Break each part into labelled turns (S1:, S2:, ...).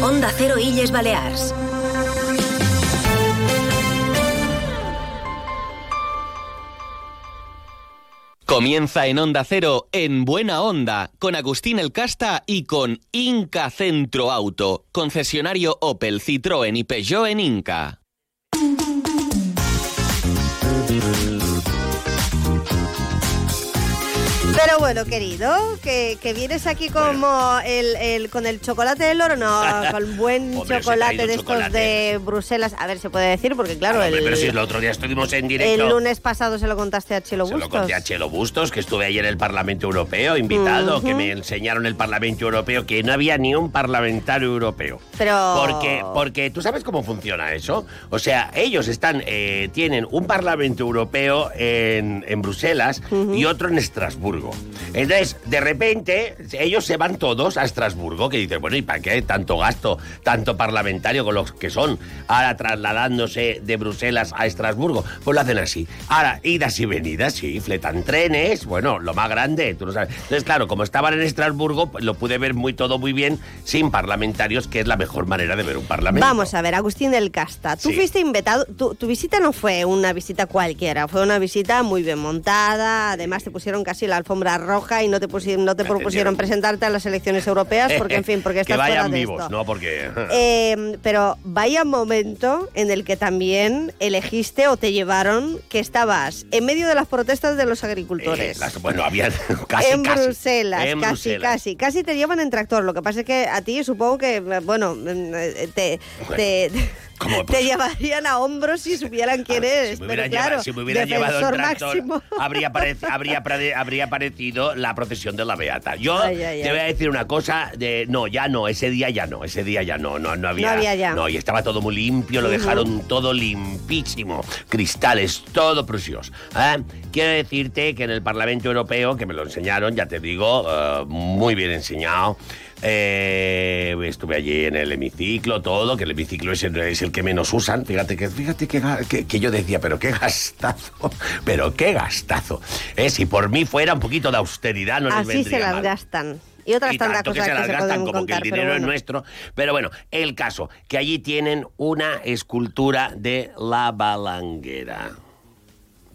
S1: Onda Cero Illes Balears.
S2: Comienza en Onda Cero, en Buena Onda, con Agustín El Casta y con Inca Centro Auto, concesionario Opel, Citroën y Peugeot en Inca.
S3: Pero bueno, querido, que, que vienes aquí como el, el- con el chocolate del oro, no, con buen
S4: Hombre,
S3: chocolate de estos
S4: chocolate.
S3: de Bruselas. A ver, se puede decir, porque claro,
S4: Hombre,
S3: el,
S4: pero si el otro día estuvimos en directo.
S3: el lunes pasado se lo contaste a Chelo
S4: Se lo
S3: Bustos.
S4: conté a Chelo Bustos, que estuve ayer en el Parlamento Europeo, invitado, que me enseñaron el Parlamento Europeo, que no había ni un parlamentario europeo.
S3: Pero...
S4: Porque, porque tú sabes cómo funciona eso. O sea, ellos están, eh, tienen un Parlamento Europeo en, en Bruselas y otro en Estrasburgo. Entonces, de repente, ellos se van todos a Estrasburgo, que dicen, bueno, ¿y para qué tanto gasto, tanto parlamentario con los que son? Ahora trasladándose de Bruselas a Estrasburgo. Pues lo hacen así. Ahora, idas y venidas, sí, fletan trenes, bueno, lo más grande, tú no sabes. Entonces, claro, como estaban en Estrasburgo, pues lo pude ver muy todo muy bien, sin parlamentarios, que es la mejor manera de ver un parlamento.
S3: Vamos a ver, Agustín del Casta, tú
S4: Sí.
S3: fuiste invitado, tu, tu visita no fue una visita cualquiera, fue una visita muy bien montada, además te pusieron casi la alfombra roja y no te, pusi- no te
S4: Me
S3: propusieron presentarte a las elecciones europeas, porque en fin, porque
S4: que
S3: estás fuera
S4: vayan
S3: de
S4: vivos,
S3: esto.
S4: ¿no? Porque...
S3: Eh, pero vaya momento en el que también elegiste o te llevaron que estabas en medio de las protestas de los agricultores.
S4: Eh, las- bueno, había casi,
S3: en
S4: casi.
S3: Bruselas,
S4: En
S3: casi,
S4: Bruselas.
S3: casi. Casi te llevan en tractor. Lo que pasa es que a ti supongo que, bueno, eh, te, te,
S4: ¿Cómo?
S3: te llevarían a hombros si supieran quién eres.
S4: Si me
S3: pero
S4: hubieran
S3: claro,
S4: llevado, si me hubieran llevado
S3: defensor
S4: tractor,
S3: máximo.
S4: habría, parec- habría, habría aparecido la procesión de la Beata. Yo
S3: Ay, ay,
S4: te voy a decir una cosa, de, no, ya no, ese día ya no, ese día ya no, no, no había.
S3: No había ya.
S4: No, y estaba todo muy limpio, lo dejaron todo limpísimo, cristales, todo precioso. ¿eh? Quiero decirte que en el Parlamento Europeo, que me lo enseñaron, ya te digo, eh, muy bien enseñado. Eh, estuve allí en el hemiciclo, todo, que el hemiciclo es el, es el que menos usan. Fíjate que, fíjate que, que- que yo decía, pero qué gastazo, pero qué gastazo. Eh, si por mí fuera un poquito de austeridad, no les
S3: Así
S4: vendría
S3: se las
S4: mal.
S3: gastan. Y otras
S4: Y
S3: tantas
S4: tanto que
S3: cosas
S4: se
S3: que
S4: las
S3: se
S4: gastan
S3: pueden
S4: como
S3: contar.
S4: que el dinero es nuestro. Pero bueno, el caso, que allí tienen una escultura de la balanguera.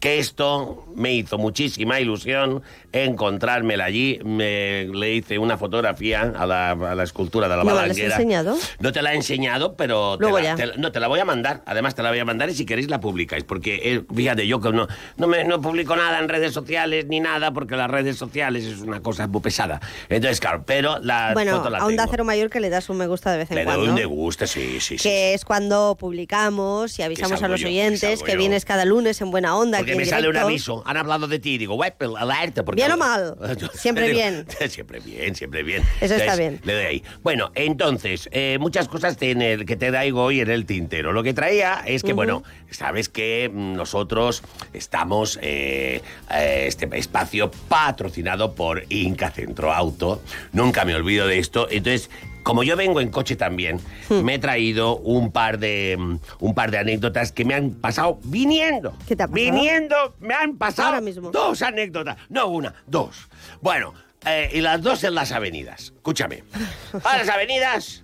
S4: Que esto me hizo muchísima ilusión encontrármela allí. Me, le hice una fotografía a la, a la escultura de la
S3: ¿No me la has
S4: balanguera.
S3: enseñado?
S4: No te la he enseñado, pero te
S3: Luego
S4: la-
S3: ya.
S4: te no te la voy a mandar. Además te la voy a mandar y si queréis la publicáis, porque eh, fíjate yo que no no me no publico nada en redes sociales ni nada porque las redes sociales es una cosa muy pesada. Entonces claro, pero la
S3: Bueno,
S4: foto la
S3: a Onda
S4: tengo.
S3: Cero Mayor que le das un me gusta de vez en
S4: Le doy
S3: cuando.
S4: un me gusta, sí, sí, sí.
S3: que es cuando publicamos y avisamos a los
S4: yo, que
S3: oyentes que,
S4: yo.
S3: vienes cada lunes en Buena Onda.
S4: Porque me sale un aviso. Han hablado de ti. Digo, web, alerta. Porque
S3: ¿Bien o mal? Siempre bien.
S4: siempre bien, siempre bien.
S3: Eso está
S4: Entonces,
S3: bien.
S4: Le doy ahí. Bueno, entonces, eh, muchas cosas en el que te traigo hoy en el tintero. Lo que traía es que, bueno, sabes que mm, nosotros estamos, eh, este espacio patrocinado por Inca Centro Auto. Nunca me olvido de esto. Entonces, como yo vengo en coche también,
S3: Hmm.
S4: me he traído un par de mm, un par de anécdotas que me han pasado viniendo.
S3: ¿Qué te ha pasado?
S4: Viniendo, me han pasado
S3: Ahora mismo.
S4: dos anécdotas. No una, dos. Bueno, eh, y las dos en las avenidas. Escúchame. A las avenidas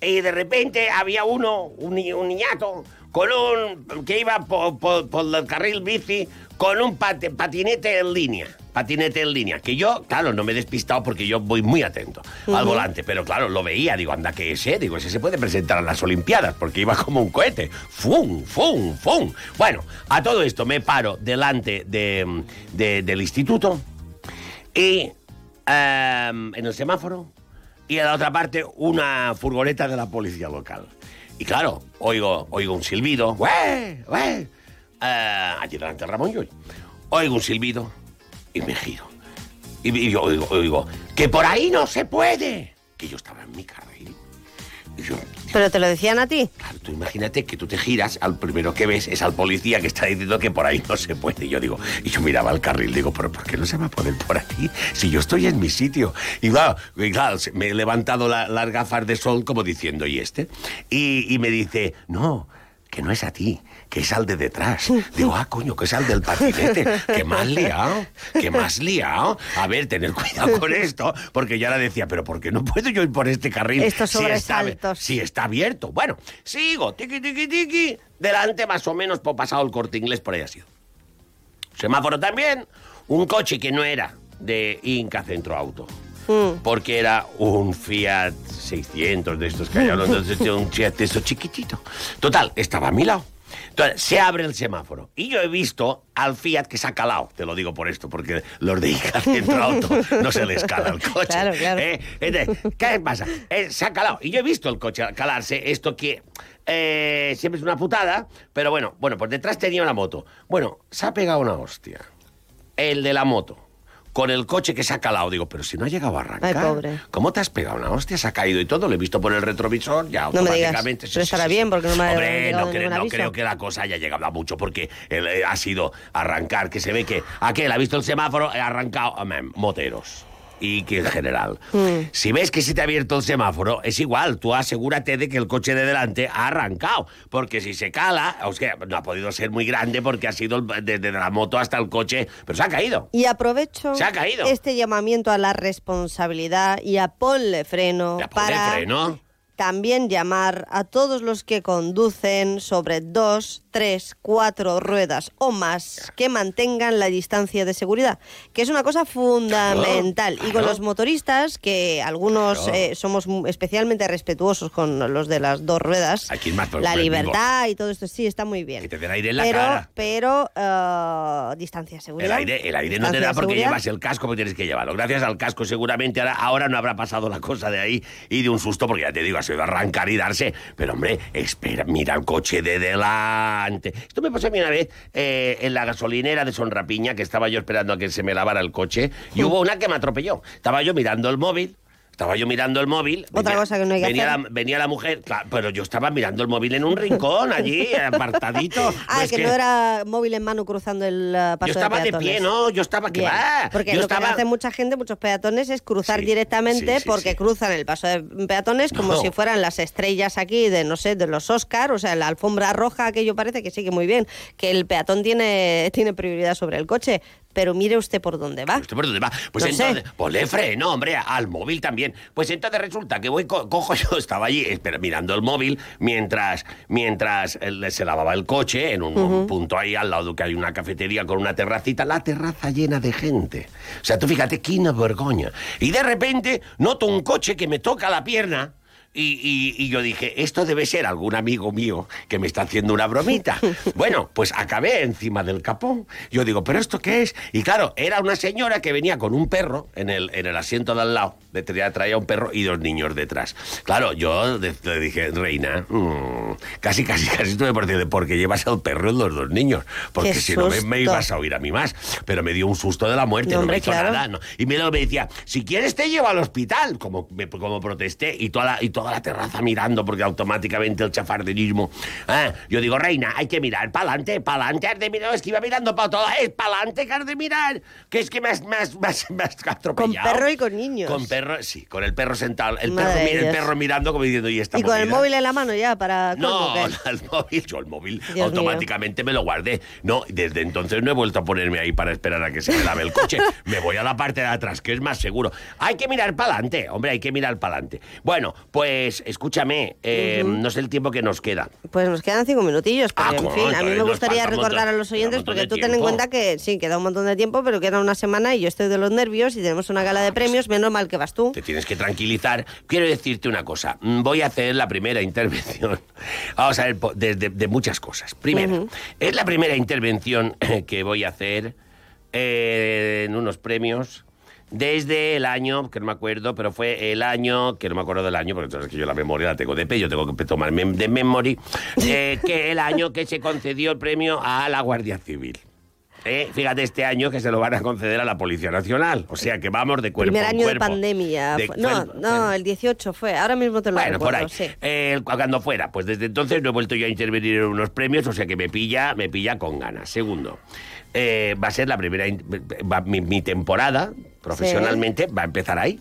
S4: y de repente había uno, un, un niñato, con un que iba por, por- por el carril bici con un pati- patinete en línea. Patinete en línea. Que yo, claro, no me he despistado porque yo voy muy atento al volante. Pero claro, lo veía. Digo, anda, que ese. Digo, ese se puede presentar a las Olimpiadas porque iba como un cohete. ¡Fum, fum, fum! Bueno, a todo esto me paro delante de- de- del instituto y em, en el semáforo y en la otra parte una furgoneta de la policía local. Y claro, oigo, oigo un silbido, ¡Ué! ¡Ué! Eh, allí delante de Ramón Llull. Oigo un silbido y me giro. Y, yo oigo, oigo, que por ahí no se puede. Que yo estaba en mi carril. Y yo,
S3: Pero te lo decían a ti.
S4: Claro, tú imagínate que tú te giras, al primero que ves es al policía que está diciendo que por ahí no se puede. Y yo digo, y yo miraba al carril, digo, pero ¿por qué no se va a poner por aquí? Si yo estoy en mi sitio. Y claro, y claro, me he levantado la- las gafas de sol como diciendo, ¿y este? Y, y me dice, no, que no es a ti, que es al de detrás. Digo, ah, coño, que es al del patinete. Que más liado, que más liado. A ver, tener cuidado con esto, porque ya la decía, pero ¿por qué no puedo yo ir por este carril?
S3: Estos
S4: si está, si está abierto. Bueno, sigo, tiqui, tiqui, tiqui. Delante más o menos, por pasado el corte inglés, por ahí ha sido. Semáforo también, un coche que no era de Inca Centro Auto.
S3: Mm.
S4: Porque era un Fiat 600 de estos que hay, entonces un Fiat de estos chiquitito. Total, estaba a mi lado. Entonces, se abre el semáforo. Y yo he visto al Fiat que se ha calado. Te lo digo por esto, porque los de Ica Centro Auto no se les cala el coche.
S3: Claro, claro.
S4: ¿eh? Entonces, ¿qué pasa? Eh, se ha calado. Y yo he visto el coche calarse. Esto que eh, siempre es una putada, pero bueno, bueno, pues detrás tenía una moto. Bueno, se ha pegado una hostia. El de la moto. Con el coche que se ha calado, digo, pero si no ha llegado a arrancar.
S3: Ay, pobre.
S4: ¿Cómo te has pegado una hostia? Se ha caído y todo, lo he visto por el retrovisor, ya
S3: No me digas.
S4: automáticamente.
S3: Pero estará bien, porque no me ha
S4: Hombre, no, cre-
S3: ningún
S4: no creo que la cosa haya llegado a mucho, porque él, eh, ha sido arrancar, que se ve que aquel ha visto el semáforo, ha arrancado, hombre, moteros. Y que en general.
S3: Hmm.
S4: Si ves que se te ha abierto el semáforo, es igual, tú asegúrate de que el coche de delante ha arrancado. Porque si se cala, o sea, no ha podido ser muy grande porque ha sido desde la moto hasta el coche, pero se ha caído.
S3: Y aprovecho
S4: Se ha caído.
S3: este llamamiento a la responsabilidad y a ponle freno
S4: Ya ponle
S3: para
S4: freno.
S3: También llamar a todos los que conducen sobre dos, tres, cuatro ruedas o más que mantengan la distancia de seguridad, que es una cosa fundamental. y con
S4: claro.
S3: los motoristas, que algunos
S4: Claro.
S3: eh, somos especialmente respetuosos con los de las dos ruedas,
S4: Aquí más
S3: la libertad y todo esto, sí, está muy bien.
S4: Que te den aire en la
S3: pero,
S4: cara.
S3: Pero, eh, distancia de
S4: El
S3: seguridad.
S4: aire, el aire no te da porque
S3: seguridad.
S4: llevas el casco porque tienes que llevarlo. Gracias al casco seguramente ahora, ahora no habrá pasado la cosa de ahí y de un susto porque ya te digo, ha sido arrancar y darse. Pero hombre, espera, mira el coche de delante. Esto me pasó a mí una vez eh, en la gasolinera de Sonrapiña que estaba yo esperando a que se me lavara el coche y hubo una que me atropelló. Estaba yo mirando el móvil. Estaba yo mirando el móvil.
S3: Otra cosa que no hay que
S4: venía
S3: hacer.
S4: La, venía la mujer, claro, pero yo estaba mirando el móvil en un rincón allí, apartadito.
S3: Ah,
S4: Pues
S3: que, no era móvil en mano cruzando el eh, paso
S4: Yo estaba de,
S3: peatones.
S4: pie, ¿no? Yo estaba que
S3: Bien,
S4: va.
S3: Porque
S4: yo
S3: lo
S4: estaba...
S3: que hace mucha gente, muchos peatones, es cruzar
S4: Sí,
S3: directamente
S4: sí, sí,
S3: porque cruzan el paso de peatones como
S4: No.
S3: si fueran las estrellas aquí de, no sé, de los Oscar, o sea, la alfombra roja, aquello parece que sigue muy bien, que el peatón tiene, tiene prioridad sobre el coche, pero mire usted por dónde va.
S4: ¿Usted por dónde va? Pues
S3: No sé.
S4: entonces, ponle freno, hombre, al móvil también. Pues entonces resulta que voy, co- cojo yo, estaba allí espera, mirando el móvil mientras, mientras él se lavaba el coche en un punto ahí al lado que hay una cafetería con una terracita, la terraza llena de gente. O sea, tú fíjate, qué vergüenza. Y de repente noto un coche que me toca la pierna. Y, y- y yo dije, esto debe ser algún amigo mío que me está haciendo una bromita. bueno, pues acabé encima del capón. Yo digo, ¿pero esto qué es? Y claro, era una señora que venía con un perro en el, en el asiento de al lado. Le traía, traía un perro y dos niños detrás. Claro, yo le dije, reina, mm, casi, casi, casi estuve por decirle, porque llevas al perro y los dos niños. Porque
S3: Qué
S4: si no me, ibas a oír a mí más. Pero me dio un susto de la muerte,
S3: No,
S4: no,
S3: hombre,
S4: me hizo
S3: claro.
S4: nada. no. Y me, lo- me decía, si quieres te llevo al hospital, como, me- como protesté, y toda, la, y toda la terraza mirando, porque automáticamente el chafarderismo. Ah, yo digo, reina, hay que mirar para adelante, para adelante, has de mirar, es que iba mirando para todo, es para adelante que has de mirar, que es que me has, me has- me has- me has atropellado.
S3: perro y con niños.
S4: Con perro, sí, con el perro sentado, el,
S3: Madre
S4: perro, el
S3: Dios.
S4: perro mirando como diciendo, y esta
S3: Y con el
S4: movida?".
S3: móvil en la mano ya para...
S4: No, el móvil, yo el móvil
S3: mío.
S4: automáticamente me lo guardé. No, desde entonces no he vuelto a ponerme ahí para esperar a que se me lave el coche. me voy a la parte de atrás, que es más seguro. Hay que mirar para adelante, hombre, hay que mirar para adelante. Bueno, pues escúchame, eh, no sé el tiempo que nos queda.
S3: Pues nos quedan cinco minutillos, pero
S4: Ah,
S3: en fin, a mí me gustaría recordar
S4: montón-
S3: a los oyentes, porque tú ten en cuenta que sí, queda un montón de tiempo, pero queda una semana y yo estoy de los nervios y tenemos una gala de premios, menos mal que vas tú.
S4: Te tienes que tranquilizar. Quiero decirte una cosa. Mm, Voy a hacer la primera intervención. Vamos a ver, de- de muchas cosas. Primero, es la primera intervención que voy a hacer eh, en unos premios desde el año, que no me acuerdo, pero fue el año, que no me acuerdo del año, porque entonces que yo la memoria la tengo de pe, yo tengo que tomarme de memory, eh, que el año que se concedió el premio a la Guardia Civil. Eh, fíjate, este año que se lo van a conceder a la Policía Nacional. O sea que vamos de cuerpo
S3: Primer año de
S4: cuerpo.
S3: pandemia.
S4: De
S3: no,
S4: cuerpo-
S3: no, el 18 fue. Ahora mismo te lo
S4: bueno, por
S3: recuerdo,
S4: ahí.
S3: sí.
S4: Eh, cuando fuera, pues desde entonces no he vuelto yo a intervenir en unos premios, o sea que me pilla, me pilla con ganas. Segundo, eh, va a ser la primera, va- mi, mi temporada profesionalmente va a empezar ahí.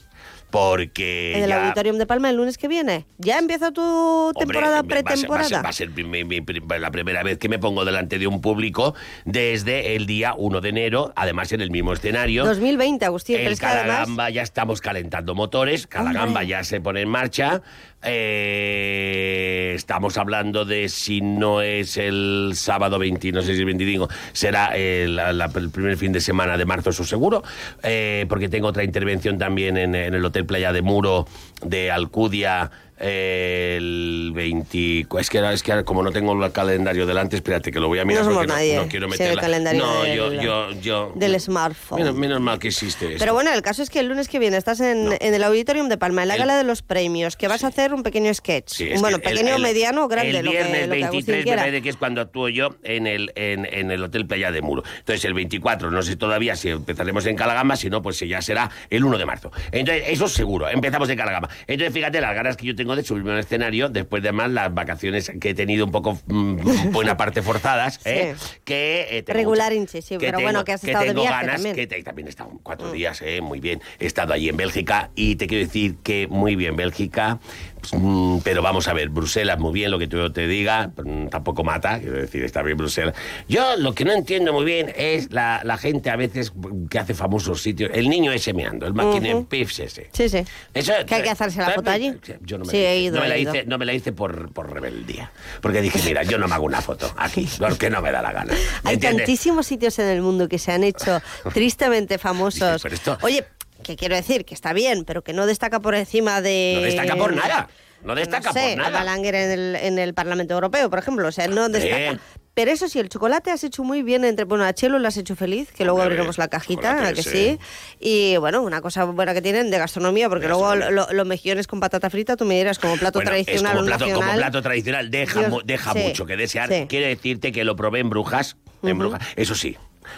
S4: Porque
S3: En el
S4: ya-
S3: Auditorium de Palma el lunes que viene. ¿Ya empieza tu
S4: Hombre,
S3: temporada
S4: va a ser-
S3: pretemporada?
S4: Va a ser, va a ser mi- mi- mi- la primera vez que me pongo delante de un público desde el día 1 de enero, además en el mismo escenario.
S3: 2020, Agustín,
S4: El
S3: que además...
S4: Calagamba ya estamos calentando motores, Calagamba ya se pone en marcha. eh, estamos hablando de si no es el sábado 20, no sé si es 25, será la- la- el primer fin de semana de marzo, eso seguro, eh, porque tengo otra intervención también en, en el Hotel Playa de Muro de Alcudia. El 20 es que, es que como no tengo el calendario delante espérate que lo voy a mirar
S3: No somos
S4: porque
S3: nadie,
S4: no, quiero meter
S3: el calendario
S4: no yo
S3: del-
S4: yo yo
S3: del smartphone.
S4: menos, menos mal que existe esto.
S3: Pero bueno, el caso es que el lunes que viene estás en,
S4: No.
S3: en el Auditorium de Palma, en la
S4: El-
S3: gala de los premios, que vas a hacer un pequeño sketch.
S4: Sí,
S3: bueno, pequeño,
S4: el-
S3: mediano o grande,
S4: El viernes
S3: lo que, Agustín
S4: 23 me parece que es cuando actúo yo en el, en, en el Hotel Playa de Muro. Entonces el 24, no sé todavía si empezaremos en Calagamba, si no, pues ya será el 1 de marzo. Entonces, eso seguro, empezamos en Calagamba. Entonces, fíjate las ganas que yo tengo de subirme al escenario, después de más las vacaciones que he tenido un poco, mm, buena parte forzadas, ¿eh? que eh, tengo
S3: Regular,
S4: mucha-
S3: hinche, sí, pero bueno, que has estado de
S4: tengo
S3: viaje
S4: ganas,
S3: también. Mm.
S4: que te- también he estado cuatro días, eh, muy bien. He estado allí en Bélgica y te quiero decir que muy bien Bélgica, pues, mm, pero vamos a ver, Bruselas muy bien, lo que tú te diga, mm, tampoco mata, quiero decir, está bien Bruselas. Yo lo que no entiendo muy bien es la, la gente a veces que hace famosos sitios, el niño ese meando, el máquina
S3: Ujú.
S4: Pips ese.
S3: Sí, sí.
S4: Eso-
S3: ¿Que hay que hacerse la foto allí?
S4: Yo no me
S3: Sí,
S4: la
S3: he
S4: hice,
S3: ido,
S4: no me la
S3: ido.
S4: hice, no me la hice por, por rebeldía. Porque dije, mira, yo no me hago una foto aquí, porque no me da la gana. ¿me
S3: Hay
S4: entiendes?
S3: tantísimos sitios en el mundo que se han hecho tristemente famosos.
S4: Dices, pero esto-
S3: Oye, que quiero decir que está bien, pero que no destaca por encima de...
S4: No destaca por nada. No destaca
S3: no sé,
S4: por nada.
S3: Balaguer en el, en el Parlamento Europeo, por ejemplo. O sea, no destaca.
S4: Bien.
S3: Pero eso sí, el chocolate has hecho muy bien entre... Bueno, a Chelo lo has hecho feliz, que luego abriremos la cajita,
S4: chocolate,
S3: ¿a que
S4: sí.
S3: sí? Y bueno, una cosa buena que tienen de gastronomía, porque luego lo- los mejillones con patata frita, tú me dirás como plato
S4: Bueno, es
S3: tradicional
S4: como plato, como
S3: nacional.
S4: plato tradicional, deja,
S3: Dios,
S4: deja
S3: sí,
S4: mucho que desear.
S3: sí.
S4: Quiero decirte que lo probé en Brujas, en Brujas. Eso sí,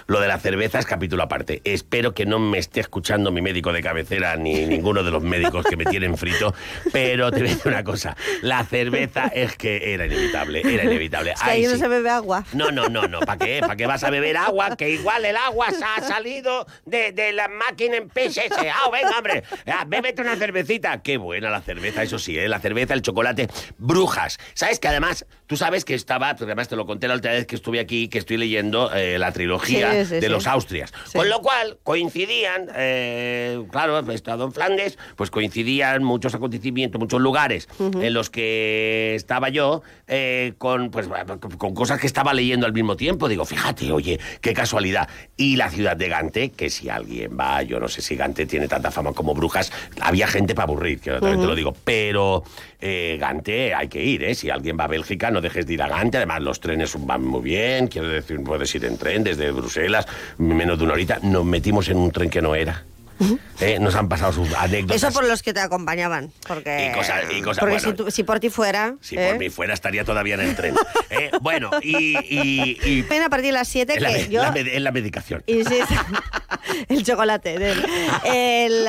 S4: lo de la cerveza es capítulo aparte. Espero que no me esté escuchando mi médico de cabecera ni ninguno de los médicos que me tienen frito, pero te voy a decir una cosa, la cerveza es que era inevitable, era inevitable.
S3: Es que
S4: Ay,
S3: ahí no
S4: sí.
S3: se bebe agua.
S4: No, no, no, no. ¿Para qué? ¿Para qué vas a beber agua? Que igual el agua se ha salido de, de la máquina en PSS. ¡Ah, venga, hombre! Ah, bébete una cervecita. Qué buena la cerveza, eso sí, ¿eh? La cerveza, el chocolate. Brujas. ¿Sabes que además, tú sabes que estaba, pues además te lo conté la última vez que estuve aquí, que estoy leyendo eh, la trilogía
S3: Sí, sí,
S4: de
S3: sí.
S4: los Austrias. Con lo cual coincidían, eh, claro, he estado en Flandes, pues coincidían muchos acontecimientos, muchos lugares en los que estaba yo eh, con, pues, con cosas que estaba leyendo al mismo tiempo. Digo, fíjate, oye, qué casualidad. Y la ciudad de Gante, que si alguien va, yo no sé si Gante tiene tanta fama como Brujas, había gente para aburrir, que también te lo digo, pero Gante hay que ir, ¿eh? Si alguien va a Bélgica, no dejes de ir a Gante. Además, los trenes van muy bien, quiero decir, puedes ir en tren desde Bruselas, menos de una horita. Nos metimos en un tren que no era. Eh, Nos han pasado sus anécdotas.
S3: Eso por los que te acompañaban. Porque,
S4: Y cosas- y cosas-
S3: porque
S4: bueno.
S3: si, tú- si por ti fuera...
S4: Si
S3: ¿eh?
S4: por mí fuera, estaría todavía en el tren. Eh, bueno, y... y, y-
S3: Ven a partir de las 7
S4: en, la,
S3: yo...
S4: la en la medicación.
S3: Insisto. el chocolate. del- El,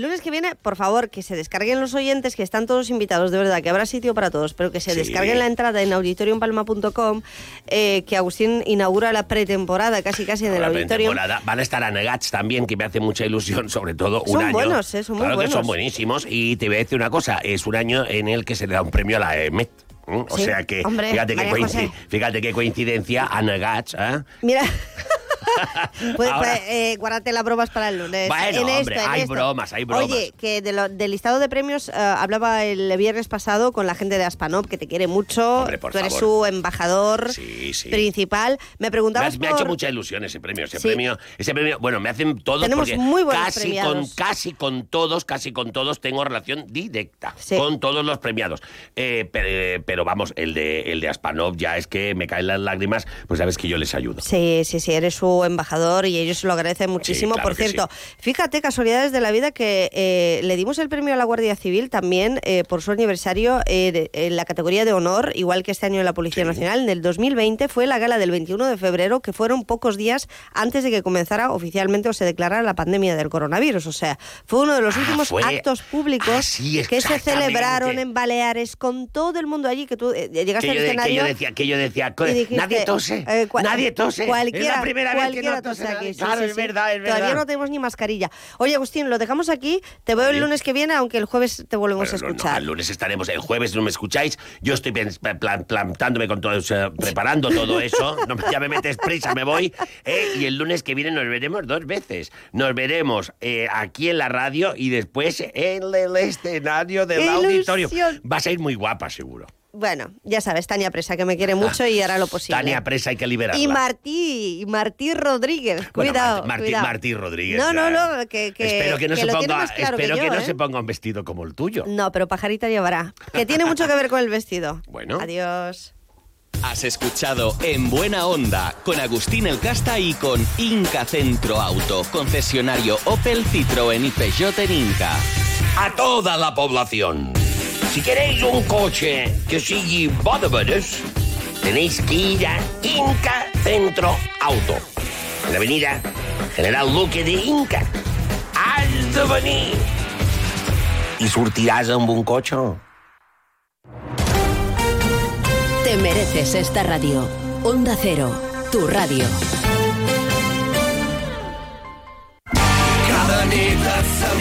S3: lunes que viene, por favor, que se descarguen los oyentes, que están todos invitados, de verdad, que habrá sitio para todos, pero que se
S4: Sí.
S3: descarguen la entrada en auditoriumpalma.com, eh, que Agustín inaugura la pretemporada casi casi en el
S4: Ahora,
S3: auditorio.
S4: pretemporada. Van a estar a Negats también, que me hace mucha ilusión, sobre todo un
S3: Son
S4: año.
S3: buenos, eh, son muy
S4: claro que son buenísimos. Y te voy a decir una cosa, es un año en el que se le da un premio a la EMET. ¿eh? O
S3: Sí,
S4: sea que,
S3: hombre,
S4: fíjate,
S3: José.
S4: fíjate qué coincidencia, a Negats, ¿eh?
S3: Mira. Pues, eh, guárdate las bromas para el lunes.
S4: Bueno,
S3: En esto,
S4: hombre,
S3: en
S4: hay
S3: esto.
S4: bromas, hay bromas.
S3: Oye, que de lo- del listado de premios eh, hablaba el viernes pasado con la gente de Aspanop, que te quiere mucho.
S4: Hombre, por
S3: Tú eres su embajador
S4: Sí, sí.
S3: principal. Me
S4: Me,
S3: preguntabas
S4: ha- me ha hecho mucha ilusión ese premio, ese
S3: Sí.
S4: premio, ese premio, bueno, me hacen todos
S3: Tenemos
S4: porque
S3: muy buenos
S4: casi
S3: premiados.
S4: con casi con todos, casi con todos tengo relación directa con todos los premiados. Eh, pero, pero vamos, el de el de Aspanov ya es que me caen las lágrimas, pues sabes que yo les ayudo.
S3: Sí, sí, sí, eres su embajador y ellos se lo agradecen muchísimo.
S4: claro
S3: Por
S4: que
S3: cierto, fíjate, casualidades de la vida, que eh, le dimos el premio a la Guardia Civil también eh, por su aniversario eh, en la categoría de honor, igual que este año en la Policía
S4: Sí.
S3: Nacional. En el 2020 fue la gala del 21 de febrero, que fueron pocos días antes de que comenzara oficialmente o se declarara la pandemia del coronavirus. O sea, fue uno de los
S4: Ah,
S3: últimos
S4: fue-
S3: actos públicos
S4: Ah, sí,
S3: que se celebraron en Baleares con todo el mundo allí, que tú eh, llegaste
S4: Que
S3: al
S4: yo, que
S3: escenario...
S4: yo decía, que yo decía, nadie tose,
S3: eh,
S4: nadie tose.
S3: Cualquiera,
S4: es la primera vez
S3: Cualquiera
S4: no
S3: aquí. sí,
S4: Claro,
S3: sí,
S4: es verdad, es
S3: Todavía
S4: verdad.
S3: no tenemos ni mascarilla. Oye, Agustín, lo dejamos aquí. Te veo el lunes que viene, aunque el jueves te volvemos
S4: Bueno,
S3: a
S4: no, no,
S3: escuchar.
S4: el lunes estaremos, el jueves no me escucháis. Yo estoy plan- plantándome con todo eso, preparando todo eso. No, ya me metes prisa, me voy. ¿eh? Y el lunes que viene nos veremos dos veces. Nos veremos eh, aquí en la radio y después en el escenario del
S3: ¡Qué
S4: auditorio.
S3: ilusión!
S4: Vas a ir muy guapa, seguro.
S3: Bueno, ya sabes, Tania Presa, que me quiere mucho y hará lo posible.
S4: Tania Presa hay que liberarla.
S3: Y Martí, y Martí Rodríguez,
S4: Bueno,
S3: cuidado,
S4: Martí, Martí-
S3: cuidado.
S4: Martí Rodríguez.
S3: No, no, no, que, que,
S4: espero que no,
S3: que
S4: se, ponga,
S3: claro
S4: espero
S3: que,
S4: que
S3: yo,
S4: no
S3: ¿eh?
S4: se ponga un vestido como el tuyo.
S3: No, pero pajarita llevará. Que tiene mucho que ver con el vestido.
S4: Bueno.
S3: Adiós.
S2: Has escuchado En Buena Onda con Agustín El Casta y con Inca Centro Auto, concesionario Opel, Citroën y Peugeot en Inca.
S4: a toda la población. Si queréis un coche que sigui bo de veres, tenéis que ir a Inca Centro Auto. En la avenida General Luque de Inca. Has de venir. I sortiràs amb un cotxe.
S1: Te mereces esta radio. Onda Cero, tu radio.